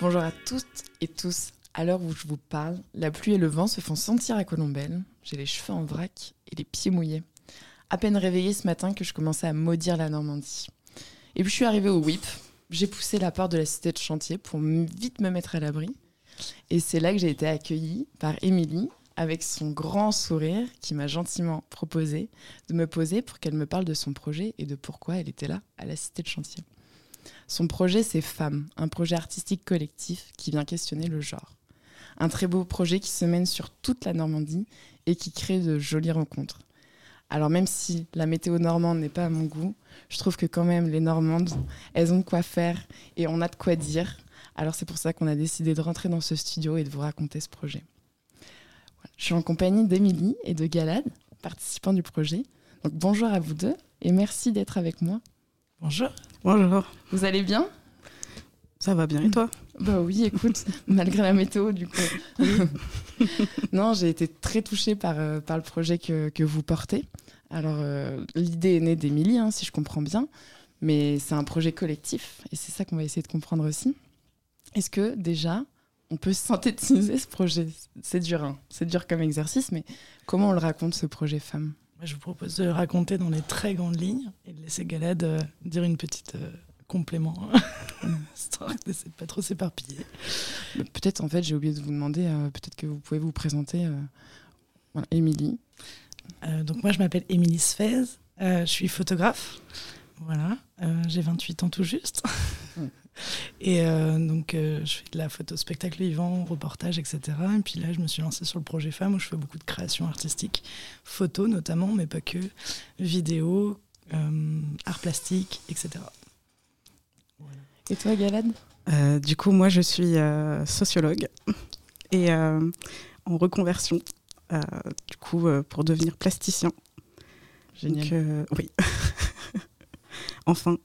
Bonjour à toutes et tous. À l'heure où je vous parle, la pluie et le vent se font sentir à Colombelle. J'ai les cheveux en vrac et les pieds mouillés. À peine réveillée ce matin que je commençais à maudire la Normandie. Et puis je suis arrivée au WIP. J'ai poussé la porte de la cité de chantier pour vite me mettre à l'abri. Et c'est là que j'ai été accueillie par Émilie, avec son grand sourire qui m'a gentiment proposé de me poser pour qu'elle me parle de son projet et de pourquoi elle était là à la cité de chantier. Son projet, c'est Femmes, un projet artistique collectif qui vient questionner le genre. Un très beau projet qui se mène sur toute la Normandie et qui crée de jolies rencontres. Alors même si la météo normande n'est pas à mon goût, je trouve que quand même les Normandes, elles ont de quoi faire et on a de quoi dire. Alors c'est pour ça qu'on a décidé de rentrer dans ce studio et de vous raconter ce projet. Je suis en compagnie d'Émilie et de Galad, participants du projet. Donc bonjour à vous deux et merci d'être avec moi. Bonjour. Bonjour. Vous allez bien? Ça va bien et toi? Bah oui, écoute, malgré la météo du coup. non, j'ai été très touchée par, euh, par le projet que, que vous portez. Alors euh, l'idée est née d'Émilie, hein, si je comprends bien, mais c'est un projet collectif et c'est ça qu'on va essayer de comprendre aussi. Est-ce que déjà, on peut synthétiser ce projet? C'est dur, hein. c'est dur comme exercice, mais comment on le raconte ce projet femme? Je vous propose de le raconter dans les très grandes lignes laisser Galad euh, dire une petite euh, complément, histoire d'essayer de pas trop s'éparpiller. Bah, peut-être en fait j'ai oublié de vous demander, euh, peut-être que vous pouvez vous présenter. Voilà, Émilie. donc moi je m'appelle Émilie Sfez, je suis photographe. Voilà, j'ai 28 ans tout juste. Et euh, donc, euh, je fais de la photo spectacle vivant, reportage, etc. Et puis là, je me suis lancée sur le projet Femmes où je fais beaucoup de création artistique, photo notamment, mais pas que, vidéo, euh, art plastique, etc. Et toi, Galad? Du coup, moi, je suis sociologue et en reconversion, du coup, pour devenir plasticien. Génial. Donc, oui. enfin.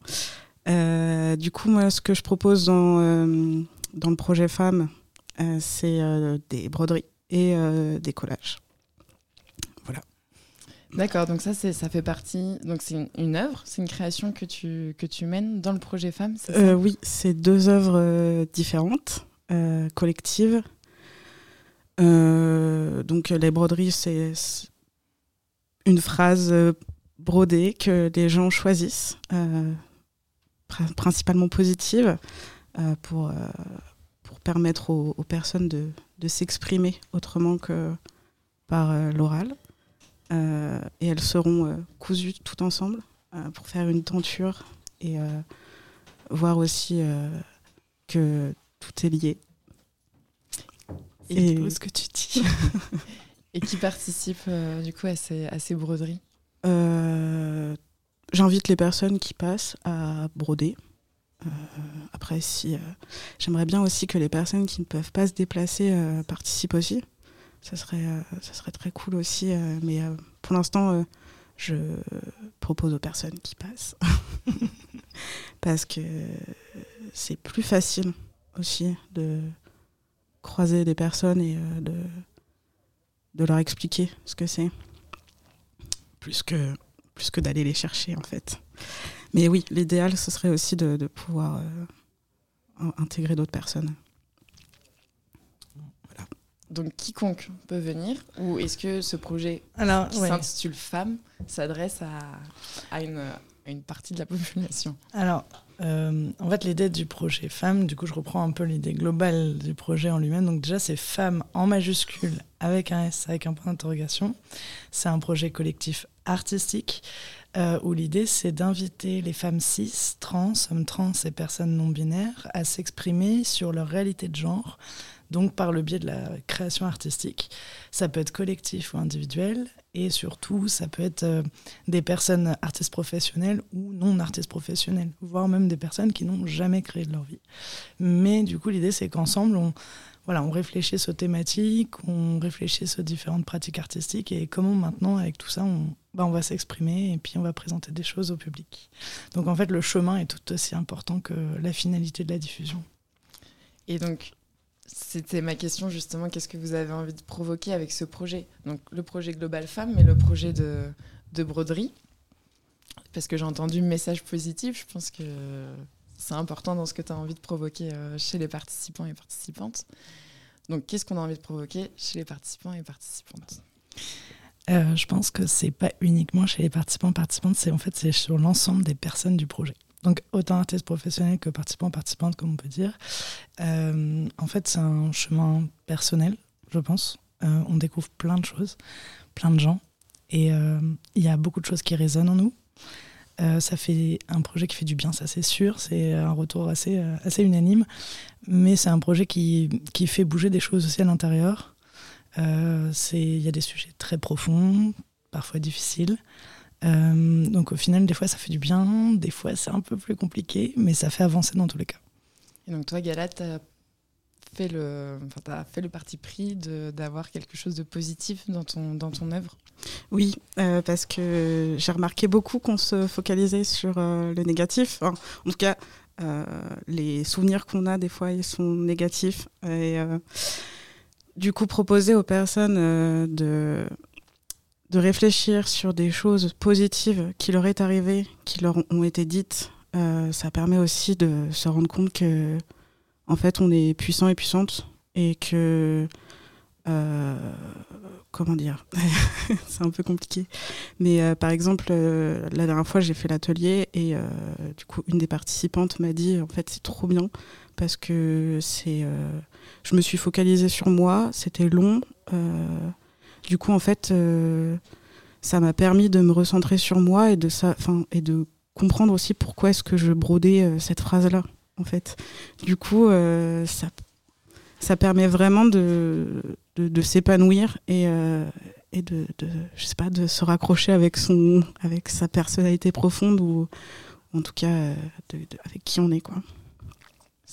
Euh, du coup, moi, ce que je propose dans, euh, dans le projet Femmes, euh, c'est des broderies et des collages. D'accord, donc ça, ça fait partie. Donc c'est une, œuvre, c'est une création que tu, mènes dans le projet Femmes, ça? Oui, c'est deux œuvres différentes, collectives. donc les broderies, c'est une phrase brodée que les gens choisissent principalement positive euh, pour, euh, permettre aux, personnes de, s'exprimer autrement que par euh, l'oral. Et elles seront cousues tout ensemble pour faire une tenture et voir aussi que tout est lié. Et, ce que tu dis. et qui participe du coup à ces, à ces broderies? J'invite les personnes qui passent à broder. Euh, après, si euh, j'aimerais bien aussi que les personnes qui ne peuvent pas se déplacer euh, participent aussi. Ça serait, ça serait très cool aussi. mais pour l'instant, je propose aux personnes qui passent. Parce que c'est plus facile aussi de croiser des personnes et de, de leur expliquer ce que c'est. Plus que plus que d'aller les chercher en fait. Mais oui, l'idéal, ce serait aussi de, pouvoir euh, intégrer d'autres personnes. Donc quiconque peut venir ou est-ce que ce projet Alors, qui s'intitule Femmes s'adresse à, à, une, à, une, partie de la population Alors, euh, en fait, l'idée du projet Femmes, du coup, je reprends un peu l'idée globale du projet en lui-même. Donc déjà, c'est Femmes en majuscule avec un S, avec un point d'interrogation. C'est un projet collectif artistique euh, où l'idée, c'est d'inviter les femmes cis, trans, hommes trans et personnes non binaires à s'exprimer sur leur réalité de genre, donc par le biais de la création artistique. Ça peut être collectif ou individuel, et surtout, ça peut être euh, des personnes artistes professionnelles ou non artistes professionnelles, voire même des personnes qui n'ont jamais créé de leur vie. Mais du coup, l'idée, c'est qu'ensemble, on, voilà, on réfléchisse aux thématiques, on réfléchisse aux différentes pratiques artistiques et comment maintenant, avec tout ça, on, bah, on va s'exprimer et puis on va présenter des choses au public. Donc en fait, le chemin est tout aussi important que la finalité de la diffusion. Et donc, c'était ma question justement, qu'est-ce que vous avez envie de provoquer avec ce projet? Donc le projet Global Femmes, mais le projet de, de broderie. Parce que j'ai entendu message positif, je pense que c'est important dans ce que tu as envie de provoquer chez les participants et participantes. Donc, qu'est-ce qu'on a envie de provoquer chez les participants et participantes? Je pense que c'est pas uniquement chez les participants et participantes, c'est en fait c'est sur l'ensemble des personnes du projet. Donc autant artistes professionnels que participants, participantes, comme on peut dire. en fait, c'est un chemin personnel, je pense. on découvre plein de choses, plein de gens, et euh, il y a beaucoup de choses qui résonnent en nous. Euh, ça fait un projet qui fait du bien, ça c'est sûr. C'est un retour assez, euh, assez unanime. Mais c'est un projet qui, qui, fait bouger des choses aussi à l'intérieur. Il y a des sujets très profonds, parfois difficiles. Donc au final, des fois ça fait du bien, des fois c'est un peu plus compliqué, mais ça fait avancer dans tous les cas. Et donc toi, Galat, tu as fait le, enfin, as fait le parti pris d'avoir quelque chose de positif dans ton, dans ton œuvre? Oui, euh, parce que j'ai remarqué beaucoup qu'on se focalisait sur euh, le négatif. en tout cas, euh, les souvenirs qu'on a, des fois, ils sont négatifs. Et du coup, proposer aux personnes de, de réfléchir sur des choses positives qui leur est arrivé, qui leur ont été dites, ça permet aussi de se rendre compte que en fait, on est puissant et puissante et que. Euh, comment dire C'est un peu compliqué. Mais euh, par exemple, euh, la dernière fois, j'ai fait l'atelier et du coup, une des participantes m'a dit en fait, c'est trop bien parce que c'est. je me suis focalisée sur moi, c'était long. Du coup, en fait, ça m'a permis de me recentrer sur moi et de, ça, et de comprendre aussi pourquoi est-ce que je brodais cette phrase-là en fait. Du coup, euh, ça, ça permet vraiment de, de, s'épanouir et, euh, et de, de, je sais pas, de se raccrocher avec, son, avec sa personnalité profonde ou en tout cas euh, avec qui on est. quoi.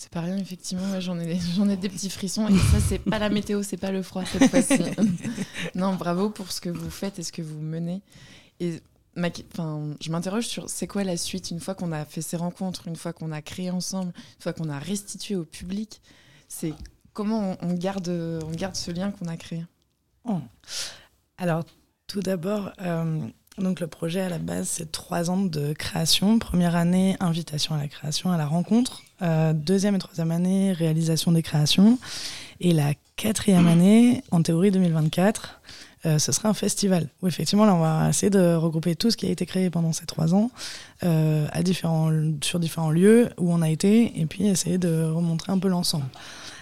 C'est pas rien, effectivement. j'en ai, j'en ai des petits frissons. Et ça, c'est pas la météo, c'est pas le froid cette fois-ci. non, bravo pour ce que vous faites et ce que vous menez. Et enfin, je m'interroge sur c'est quoi la suite une fois qu'on a fait ces rencontres, une fois qu'on a créé ensemble, une fois qu'on a restitué au public? C'est comment on, garde, on garde ce lien qu'on a créé? Oh. Alors, tout d'abord, euh, donc le projet à la base, c'est trois ans de création. Première année, invitation à la création, à la rencontre. Euh, deuxième et troisième année, réalisation des créations. Et la quatrième année, en théorie 2024, euh, ce sera un festival où effectivement là on va essayer de regrouper tout ce qui a été créé pendant ces trois ans euh, sur différents lieux où on a été et puis essayer de remontrer un peu l'ensemble.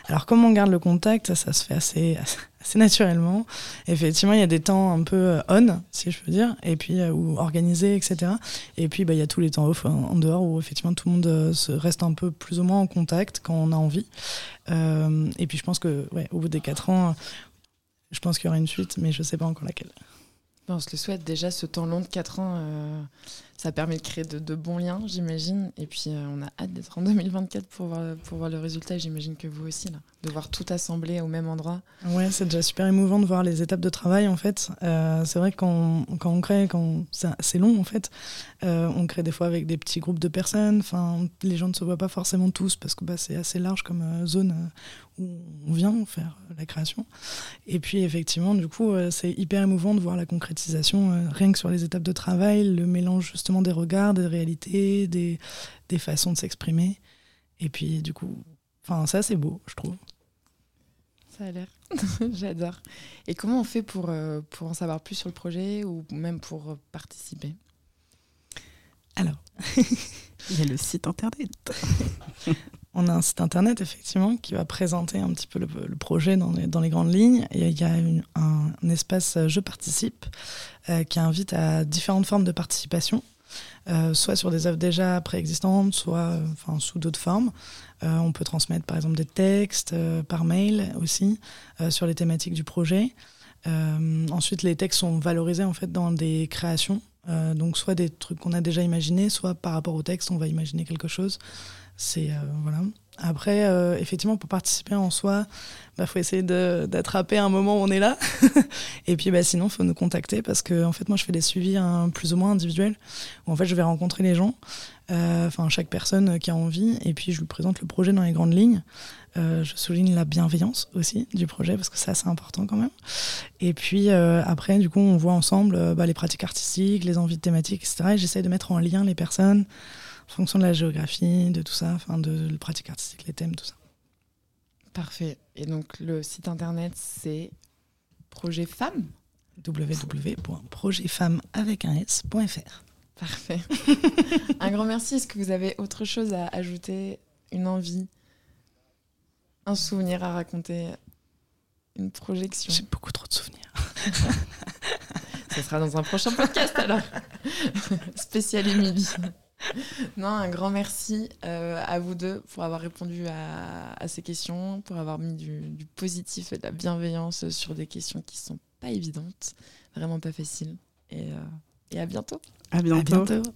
Alors comment on garde le contact, ça, se fait assez, assez naturellement. Effectivement, il y a des temps un peu euh, on, si je peux dire, et puis ou organisés, etc. Et puis bah, il y a tous les temps off en, dehors où effectivement tout le monde se reste un peu plus ou moins en contact quand on a envie. et puis je pense que au bout des quatre ans, je pense qu'il y aura une suite, mais je ne sais pas encore laquelle. On se le souhaite déjà, ce temps long de 4 ans, euh, ça permet de créer de, bons liens, j'imagine. Et puis euh, on a hâte d'être en 2024 pour voir, pour voir le résultat, j'imagine que vous aussi, là, de voir tout assemblé au même endroit. Ouais, c'est déjà super émouvant de voir les étapes de travail, en fait. Euh, c'est vrai que quand, quand, on crée, quand c'est long, en fait, on crée des fois avec des petits groupes de personnes. Enfin, les gens ne se voient pas forcément tous parce que bah, c'est assez large comme zone on vient faire la création. Et puis effectivement, du coup, c'est hyper émouvant de voir la concrétisation, euh, rien que sur les étapes de travail, le mélange justement des regards, des réalités, des, des façons de s'exprimer. Et puis du coup, enfin ça c'est beau, je trouve. Ça a l'air. J'adore. Et comment on fait pour, euh, pour en savoir plus sur le projet ou même pour participer? Alors, il y a le site internet. On a un site internet, effectivement, qui va présenter un petit peu le, projet dans les, dans les, grandes lignes. Et il y a un, espace Je participe euh, qui invite à différentes formes de participation, euh, soit sur des œuvres déjà préexistantes, soit enfin, sous d'autres formes. Euh, on peut transmettre, par exemple, des textes par mail aussi sur les thématiques du projet. ensuite, les textes sont valorisés en fait dans des créations. donc, soit des trucs qu'on a déjà imaginés, soit par rapport au texte, on va imaginer quelque chose. C'est euh, voilà. Après, euh, effectivement, pour participer en soi, il bah, faut essayer d'attraper un moment où on est là. et puis, bah, sinon, il faut nous contacter parce que, en fait, moi, je fais des suivis hein, plus ou moins individuels en fait, je vais rencontrer les gens, euh, enfin, chaque personne qui a envie, et puis je lui présente le projet dans les grandes lignes. je souligne la bienveillance aussi du projet parce que ça, c'est important quand même. Et puis, après, du coup, on voit ensemble bah, les pratiques artistiques, les envies thématiques, etc. Et j'essaye de mettre en lien les personnes en fonction de la géographie, de tout ça, enfin de la pratique artistique, les thèmes, tout ça. Parfait. Et donc le site internet, c'est Projet Femmes www.projetfemme avec un s.fr. Parfait. un grand merci. Est-ce que vous avez autre chose à ajouter Une envie Un souvenir à raconter Une projection? J'ai beaucoup trop de souvenirs. Ce sera dans un prochain podcast alors. Spécial Émilie. Non, un grand merci euh, à vous deux pour avoir répondu à, ces questions, pour avoir mis du, positif et de la bienveillance sur des questions qui sont pas évidentes, vraiment pas faciles. Et, euh, et à bientôt. À bientôt. À bientôt.